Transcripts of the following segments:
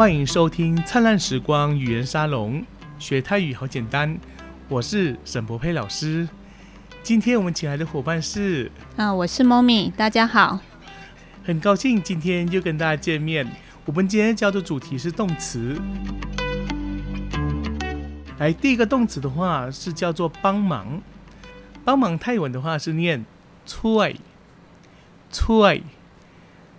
欢迎收听《灿烂时光语言沙龙》，学泰语好简单。我是沈博佩老师。今天我们请来的伙伴是啊，我是 Mommy，大家好。很高兴今天又跟大家见面。我们今天教的主题是动词。来，第一个动词的话是叫做帮忙。帮忙泰文的话是念“催”，催。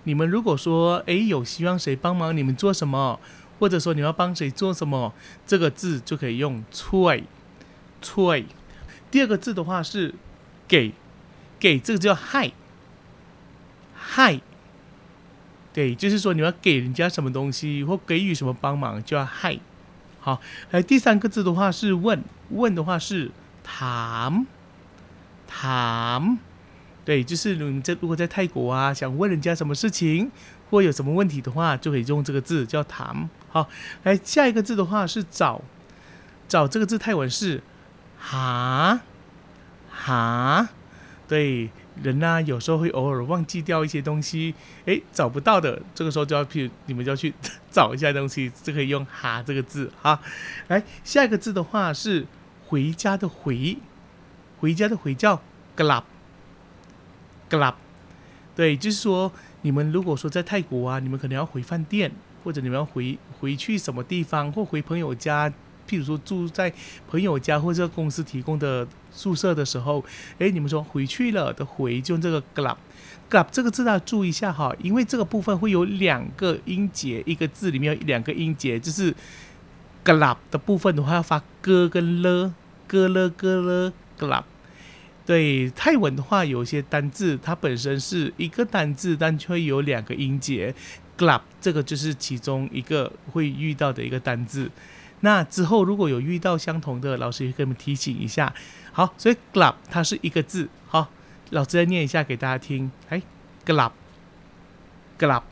你们如果说，哎，有希望谁帮忙你们做什么，或者说你要帮谁做什么，这个字就可以用“催”，催。第二个字的话是“给”，给这个叫“害”，害。对，就是说你要给人家什么东西或给予什么帮忙，就要害。好，来第三个字的话是“问”，问的话是“谈”，谈。对，就是你在如果在泰国啊，想问人家什么事情或有什么问题的话，就可以用这个字叫谈。好，来下一个字的话是找，找这个字泰文是哈哈。对，人呢有时候会偶尔忘记掉一些东西，诶，找不到的，这个时候就要去你们就要去 找一下东西，就可以用哈这个字哈。来下一个字的话是回家的回，回家的回叫 glap。club，对，就是说，你们如果说在泰国啊，你们可能要回饭店，或者你们要回回去什么地方，或回朋友家，譬如说住在朋友家或者公司提供的宿舍的时候，哎，你们说回去了的回，就用这个 club，club 这个字大家注意一下哈，因为这个部分会有两个音节，一个字里面有两个音节，就是 club 的部分的话要发咯跟了，咯了咯了 club。对泰文的话，有些单字它本身是一个单字，但却有两个音节，glap 这个就是其中一个会遇到的一个单字。那之后如果有遇到相同的，老师也跟你们提醒一下。好，所以 glap 它是一个字。好，老师再念一下给大家听。哎，glap，glap，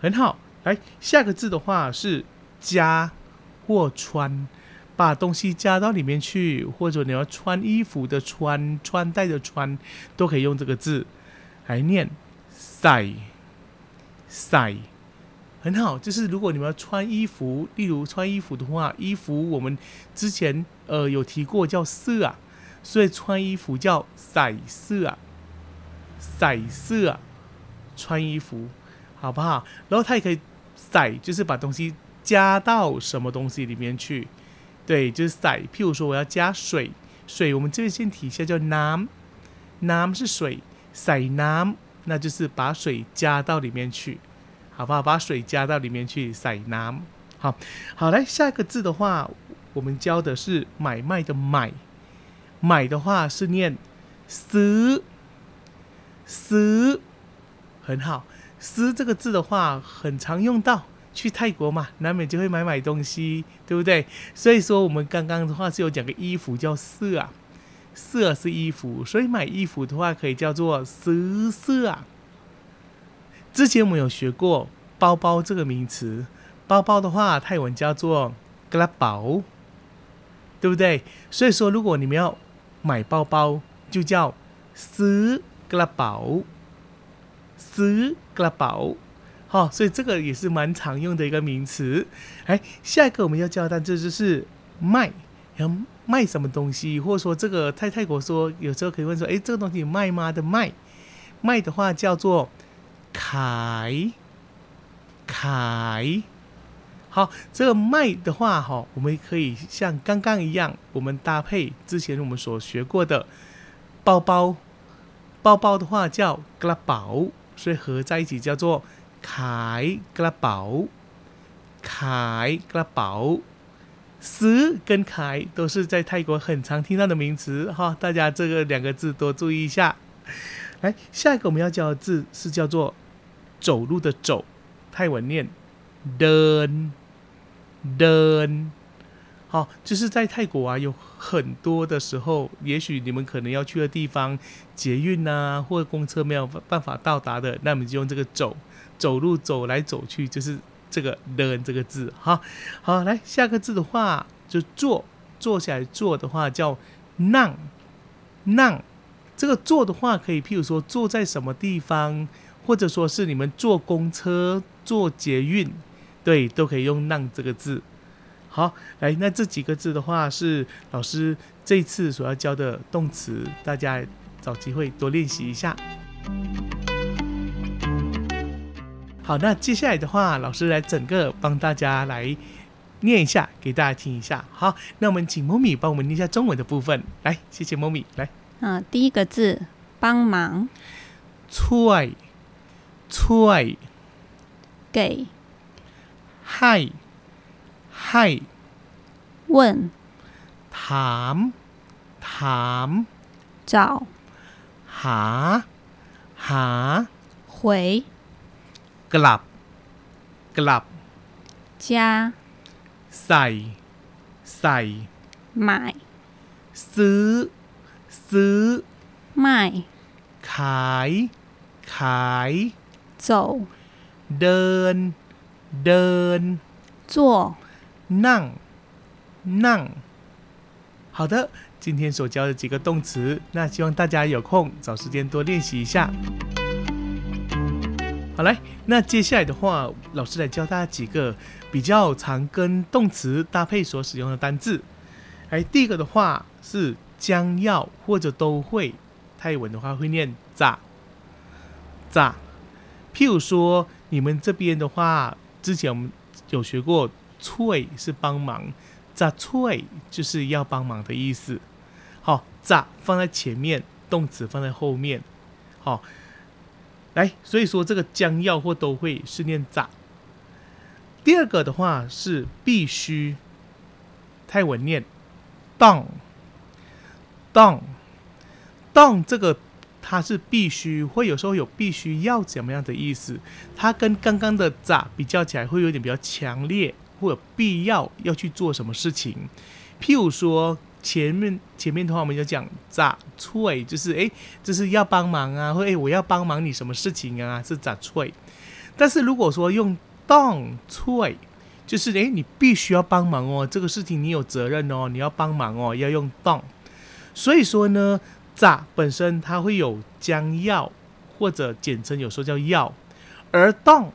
很好。来，下个字的话是加或穿。把东西加到里面去，或者你要穿衣服的穿，穿戴的穿，都可以用这个字来念。塞塞很好，就是如果你们要穿衣服，例如穿衣服的话，衣服我们之前呃有提过叫色啊，所以穿衣服叫塞色啊，塞色啊，穿衣服好不好？然后它也可以塞，就是把东西加到什么东西里面去。对，就是塞。譬如说，我要加水，水我们这边先提一下，叫 nam，nam 是水，塞 nam，那就是把水加到里面去，好不好？把水加到里面去，塞 nam。好，好来下一个字的话，我们教的是买卖的买，买的话是念 s，s，很好，s 这个字的话很常用到。去泰国嘛，难免就会买买东西，对不对？所以说我们刚刚的话是有讲个衣服叫色啊，色是衣服，所以买衣服的话可以叫做色色啊。之前我们有学过包包这个名词，包包的话泰文叫做格拉宝，对不对？所以说如果你们要买包包，就叫斯格拉宝，斯格拉宝。哦，所以这个也是蛮常用的一个名词。哎，下一个我们要教的这就是卖，要卖什么东西，或者说这个在泰国说，有时候可以问说，哎，这个东西卖吗的卖，卖的话叫做凯凯。好，这个卖的话，哈，我们可以像刚刚一样，我们搭配之前我们所学过的包包，包包的话叫格拉宝，所以合在一起叫做。ขายกระเป๋าขายกระเป๋าซื้跟ขาย都是在泰国很常听到的名词哈，大家这个两个字多注意一下。来，下一个我们要教的字是叫做走路的走，泰文念 den den。 哦，就是在泰国啊，有很多的时候，也许你们可能要去的地方，捷运呐或者公车没有办法到达的，那我们就用这个走。走路走来走去就是这个“的”这个字哈。好，来下个字的话就坐，坐下来坐的话叫“นั่ง”。这个坐的话可以，譬如说坐在什么地方，或者说是你们坐公车、坐捷运，对，都可以用让这个字。好，来，那这几个字的话是老师这次所要教的动词，大家找机会多练习一下。好，那接下来的话，老师来整个帮大家来念一下，给大家听一下。好，那我们请猫咪帮我们念一下中文的部分。来，谢谢猫咪。来，嗯、第一个字帮忙，ช่วยช่วย 给 ให้ ให้ 问 ถามถาม 找 หาหา 回 กลับ กลับ 加 ใส่ใส่ 买 ซื้อ ซื้อ 卖 ขาย ขาย 走 เดิน เดิน 坐 浪浪好的今天所教的几个动词那希望大家有空找时间多练习一下。好来那接下来的话老师来教大家几个比较常跟动词搭配所使用的单字诶第一个的话是将要或者都会泰文的话会念咋咋譬如说你们这边的话之前我们有学过脆”是帮忙，“咋脆”就是要帮忙的意思。好，“咋”放在前面，动词放在后面。好，来，所以说这个将要或都会是念“咋”。第二个的话是必须，泰文念“当”，当，当这个它是必须，会有时候有必须要怎么样的意思。它跟刚刚的“咋”比较起来，会有点比较强烈，或者必要要去做什么事情。譬如说，前面前面的话，我们就讲“咋脆”，就是诶，这是要帮忙啊，或诶，我要帮忙你什么事情啊，是“咋脆”。但是如果说用“ don 脆”，就是诶，你必须要帮忙哦，这个事情你有责任哦，你要帮忙哦，要用“ don ”。所以说呢，“咋”本身它会有将要或者简称有时候叫要，而“ don ”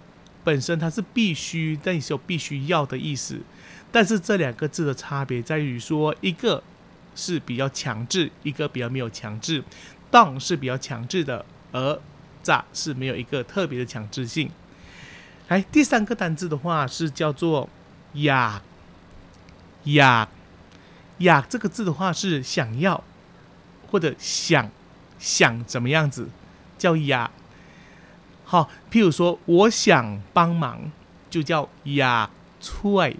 本身它是必须，但也是有必须要的意思。但是这两个字的差别在于说，一个是比较强制，一个比较没有强制。当是比较强制的，而咋是没有一个特别的强制性。来，第三个单字的话是叫做呀呀呀，这个字的话是想要或者想想怎么样子，叫呀。好，譬如说我想帮忙，就叫呀脆。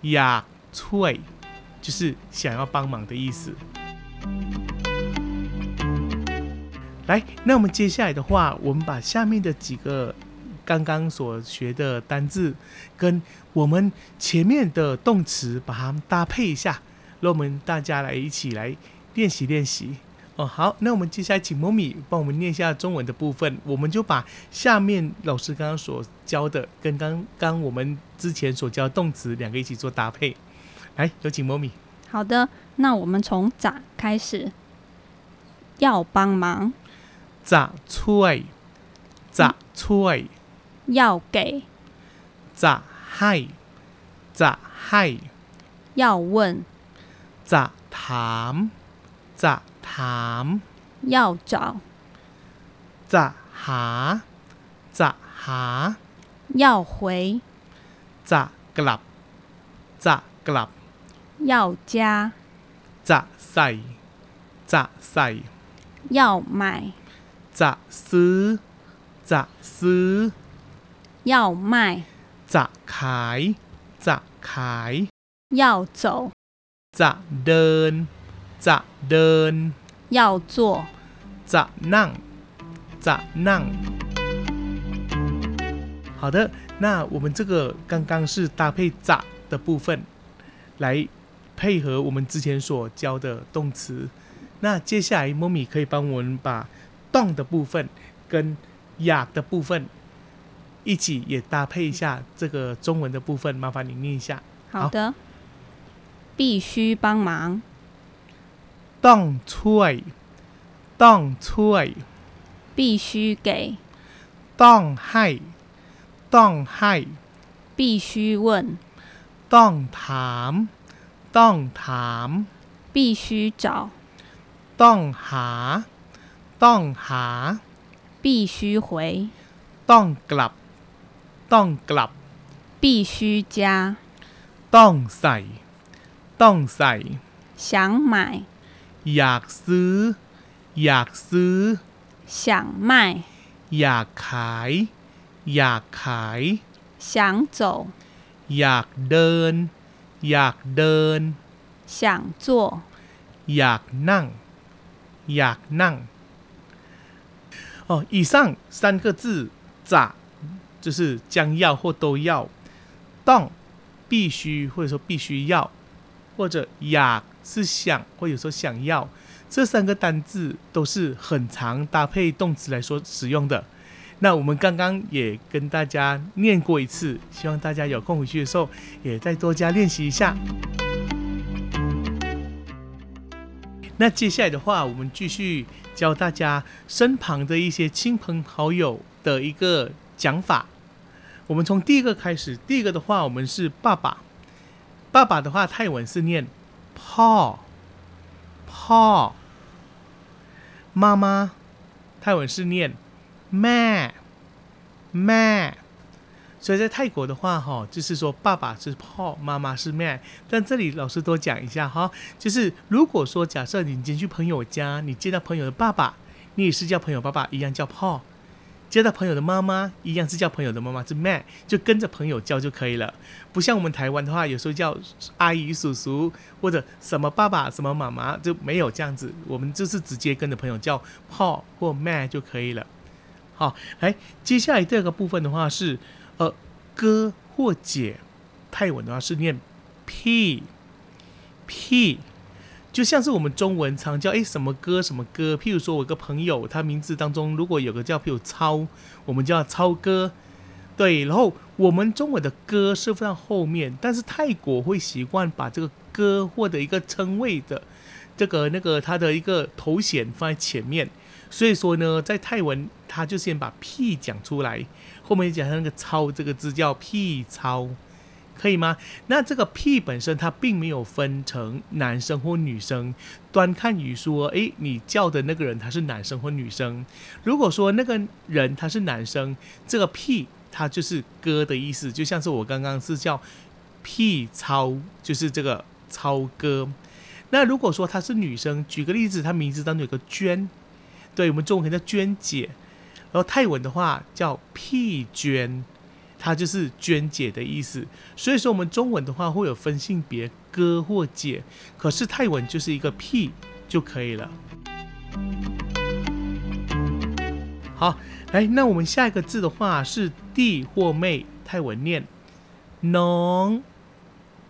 呀，脆就是想要帮忙的意思。来，那我们接下来的话，我们把下面的几个刚刚所学的单字，跟我们前面的动词，把它们搭配一下，让我们大家来一起来练习练习。哦，好，那我们接下来请猫咪帮我们念一下中文的部分。我们就把下面老师刚刚所教的跟刚刚我们之前所教的动词两个一起做搭配。来，有请猫咪。好的，那我们从咋开始？要帮忙咋吹？咋吹？要给咋嗨？咋嗨？要问咋谈？咋？ ถาม 要找， จะหาจะหา 要回， จะกลับจะกลับ 要加， จะใส่จะใส่ 要买， จะซื้อจะซื้อ 要卖， จะขายจะขาย 要走， จะเดิน จะเดิน 要坐， จะนั่ง จะนั่ง。好的，那我们这个刚刚是搭配“咋”的部分，来配合我们之前所教的动词。那接下来，莫米可以帮我们把“动”的部分跟“呀”的部分一起也搭配一下这个中文的部分，麻烦你念一下。好的，必须帮忙， ต้องช่วย ต้องช่วย 必须给， ต้องให้ ต้องให้ 必须问， ต้องถาม ต้องถาม 必须找， ต้องหา ต้องหา 必须回， ต้องกลับ ต้องกลับ 必须加， ต้องใส่ ต้องใส่ 想买， อยากซื้อ อยากซื้อ 想卖， อยากขาย อยากขาย 想走， อยากเดิน อยากเดิน 想做， อยากนั่ง อยากนั่ง哦，以上三个字“咋”就是将要或都要，“ต้อง”必须或者说必须要，或者“อยาก” 是想或有时候想要，这三个单字都是很常搭配动词来说使用的。那我们刚刚也跟大家念过一次，希望大家有空回去的时候也再多加练习一下。那接下来的话，我们继续教大家身旁的一些亲朋好友的一个讲法。我们从第一个开始，第一个的话，我们是爸爸。爸爸的话，泰文是念 “paw”。paw。妈妈，泰文是念 “ma”。ma。所以在泰国的话，哈，就是说爸爸是 paw，妈妈是 ma。但这里老师多讲一下哈，就是如果说假设你今天去朋友家，你见到朋友的爸爸，你也是叫朋友爸爸一样叫 paw；接到朋友的妈妈一样是叫朋友的妈妈是 ma，就跟着朋友叫就可以了。不像我们台湾的话，有时候叫阿姨、叔叔或者什么爸爸、什么妈妈，就没有这样子，我们就是直接跟着朋友叫 Paul 或 ma 就可以了。好，来，接下来第二个部分的话是，呃，哥或姐，泰文的话是念 p p，就像是我们中文常叫诶什么哥什么哥，譬如说我一个朋友，他名字当中如果有个叫譬如超，我们叫超哥，对，然后我们中文的哥是放在后面，但是泰国会习惯把这个哥或者一个称谓的这个那个他的一个头衔放在前面。所以说呢，在泰文，他就先把屁讲出来，后面讲那个超这个字叫屁超，可以吗？那这个屁本身它并没有分成男生或女生，端看于说，诶，你叫的那个人他是男生或女生。如果说那个人他是男生，这个屁它就是哥的意思，就像是我刚刚是叫屁超，就是这个超哥。那如果说她是女生，举个例子，她名字当中有个娟。对我们中文叫娟姐，然后泰文的话叫屁娟，它就是娟姐的意思。所以说我们中文的话会有分性别哥或姐，可是泰文就是一个屁就可以了。好，来，那我们下一个字的话是弟或妹，泰文念 nong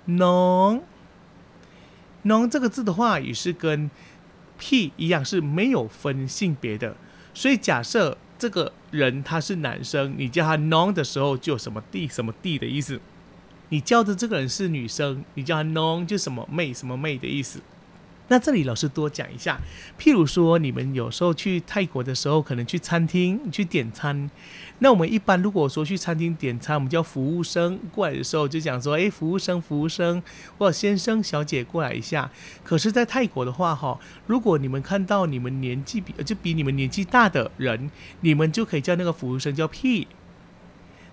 nong nong 这个字的话也是跟屁一样是没有分性别的，所以假设这个人他是男生，你叫他 non 的时候就什么弟什么弟的意思；你叫的这个人是女生，你叫他 non 就什么妹什么妹的意思。那这里老师多讲一下，譬如说你们有时候去泰国的时候，可能去餐厅去点餐，那我们一般如果说去餐厅点餐，我们叫服务生过来的时候就讲说，诶，服务生，服务生，或者先生、小姐过来一下。可是，在泰国的话，哈，如果你们看到你们年纪比就比你们年纪大的人，你们就可以叫那个服务生叫屁。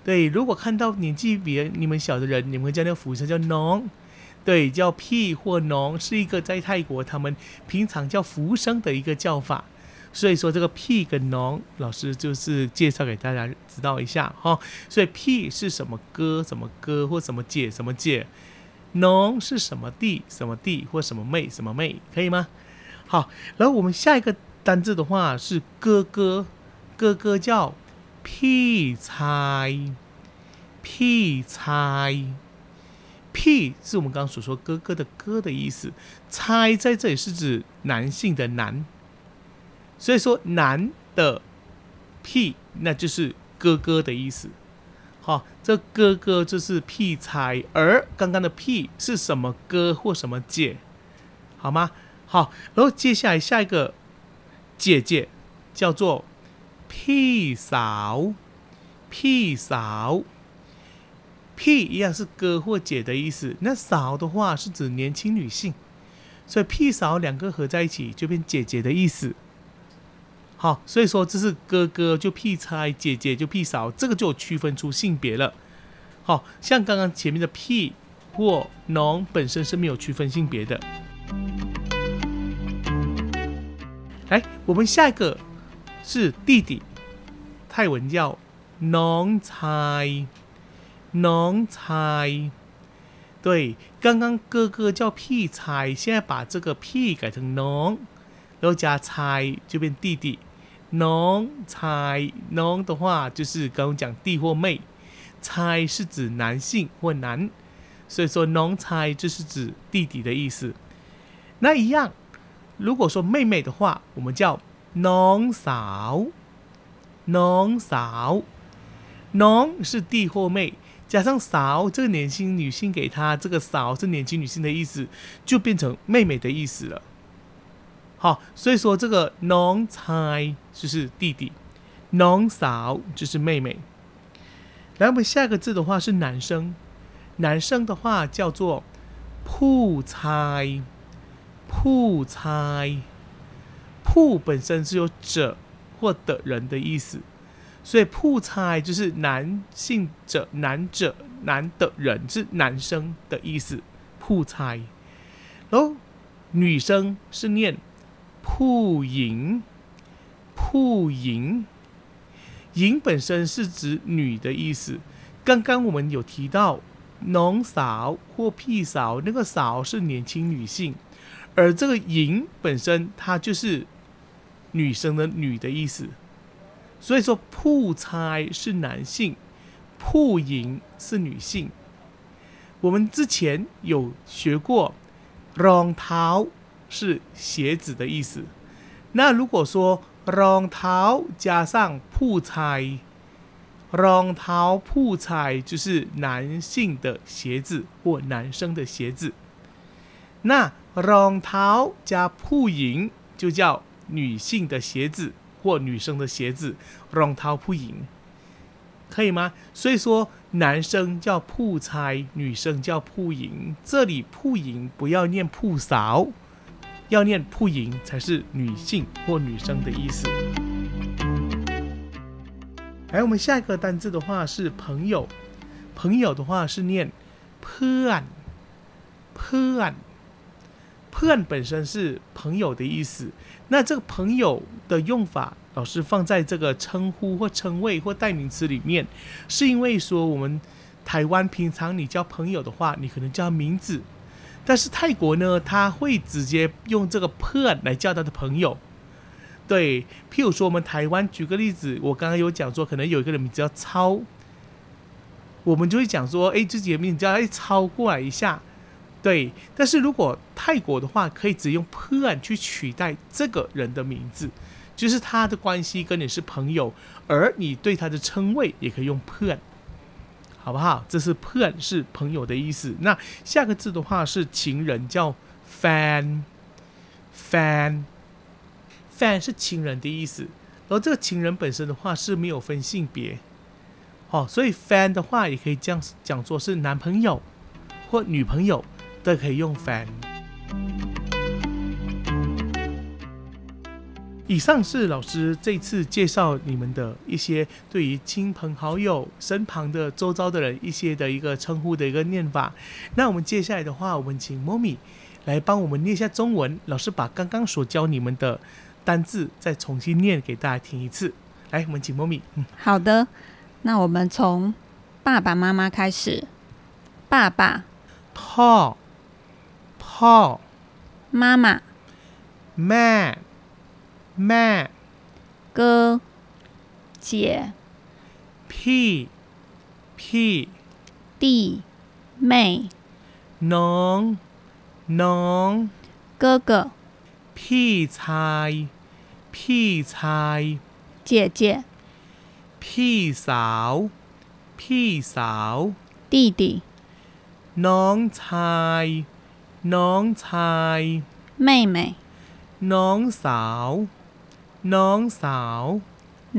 对，如果看到年纪比你们小的人，你们会叫那个服务生叫农。对，叫屁或农是一个在泰国他们平常叫服务生的一个叫法。所以说这个屁跟农，老师就是介绍给大家知道一下哈。所以屁是什么哥什么哥或什么姐什么姐，农是什么弟什么弟或什么妹什么妹，可以吗？好，然后我们下一个单字的话是哥哥，哥哥叫屁猜，屁猜。屁是我们刚刚所说哥哥的哥的意思，猜在这里是指男性的男，所以说男的屁那就是哥哥的意思。好，这哥哥就是屁猜，而刚刚的屁是什么哥或什么姐，好吗？好，然后接下来下一个姐姐叫做屁嫂，屁嫂。屁一样是哥或姐的意思那嫂的话是指年轻女性所以屁嫂两个合在一起就变姐姐的意思。好所以说这是哥哥就屁猜姐姐就屁嫂这个就区分出性别了。好像刚刚前面的屁或侬本身是没有区分性别的。来我们下一个是弟弟泰文叫侬猜农猜对，刚刚哥哥叫屁猜，现在把这个屁改成农，然后加猜就变弟弟。农猜农的话就是刚刚讲弟或妹，猜是指男性或男，所以说农猜就是指弟弟的意思。那一样，如果说妹妹的话，我们叫农嫂，农嫂，农是弟或妹。加上嫂，这个年轻女性给她，这个嫂是年轻女性的意思，就变成妹妹的意思了。好，所以说这个 non 就是弟弟，non 嫂就是妹妹。然后我们下个字的话是男生，男生的话叫做铺猜，铺钗，铺本身是有者或的人的意思。所以铺菜就是男性者、男者、男的人是男生的意思，铺菜。然后女生是念铺银，铺银，银本身是指女的意思。刚刚我们有提到农嫂或屁嫂，那个嫂是年轻女性，而这个银本身它就是女生的女的意思。所以，说铺差是男性，铺赢是女性。我们之前有学过，รองเท้า是鞋子的意思。那如果说รองเท้า加上铺差，รองเท้า铺差就是男性的鞋子或男生的鞋子。那รองเท้า加铺赢就叫女性的鞋子。或女生的鞋子让她铺赢。可以吗？所以说男生叫铺猜女生叫铺赢这里铺赢不要念铺勺要念铺赢才是女性或女生的意思。来我们下一个单字的话是朋友朋友的话是念 pa pa 本身是朋友的意思。那这个朋友的用法，老师放在这个称呼或称谓或代名词里面，是因为说我们台湾平常你叫朋友的话，你可能叫他名字；但是泰国呢，他会直接用这个 pen 来叫他的朋友。对，譬如说我们台湾举个例子，我刚刚有讲说可能有一个人名字叫超，我们就会讲说，诶，自己的名字叫诶，超过来一下。对，但是如果泰国的话，可以只用 “pen” 去取代这个人的名字，就是他的关系跟你是朋友，而你对他的称谓也可以用 “pen”，好不好？这是 “pen” 是朋友的意思。那下个字的话是情人，叫 “fan”，fan，fan 是情人的意思。然后这个情人本身的话是没有分性别，哦，所以 fan 的话也可以这样讲作是男朋友或女朋友。都可以用 fan。以上是老师这次介绍你们的一些对于亲朋好友身旁的周遭的人一些的一个称呼的一个念法。那我们接下来的话，我们请 Momi 来帮我们念一下中文。老师把刚刚所教你们的单字再重新念给大家听一次。来，我们请 Momi。嗯，好的，那我们从爸爸妈妈开始。爸爸、พ่อ พ่อ 妈妈、 แม่ แม่ 哥、姐、 พี่ พี่ 弟、妹、 น้อง น้อง 哥哥、 พี่ชาย พี่ชาย 姐姐、 พี่สาว พี่สาว 弟弟、 น้องชาย น้องชาย 妹妹、 น้องสาว น้องสาว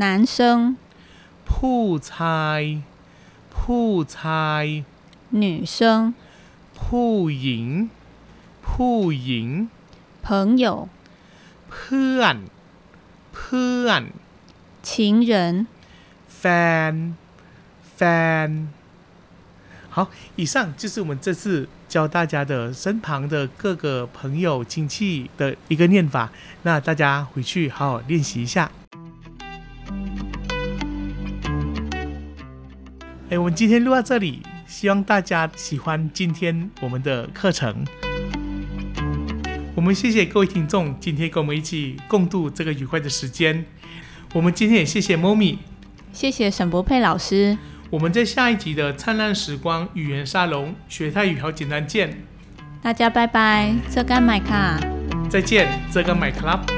男生、 ผู้ชาย ผ ผู้ชาย 女生、 ผู้หญิง ผู้หญิง 朋友、 เพื่อน เพื่อน 情人。 แฟน แฟน。好，以上就是我们这次 教大家的身旁的各个朋友亲戚的一个念法，那大家回去好好练习一下。哎，我们今天录到这里，希望大家喜欢今天我们的课程。我们谢谢各位听众今天跟我们一起共度这个愉快的时间。我们今天也谢谢 Momi。谢谢沈博佩老师，我们在下一集的灿烂时光语言沙龙学泰语好简单见，大家拜拜，这干买卡。再见，这个买 club。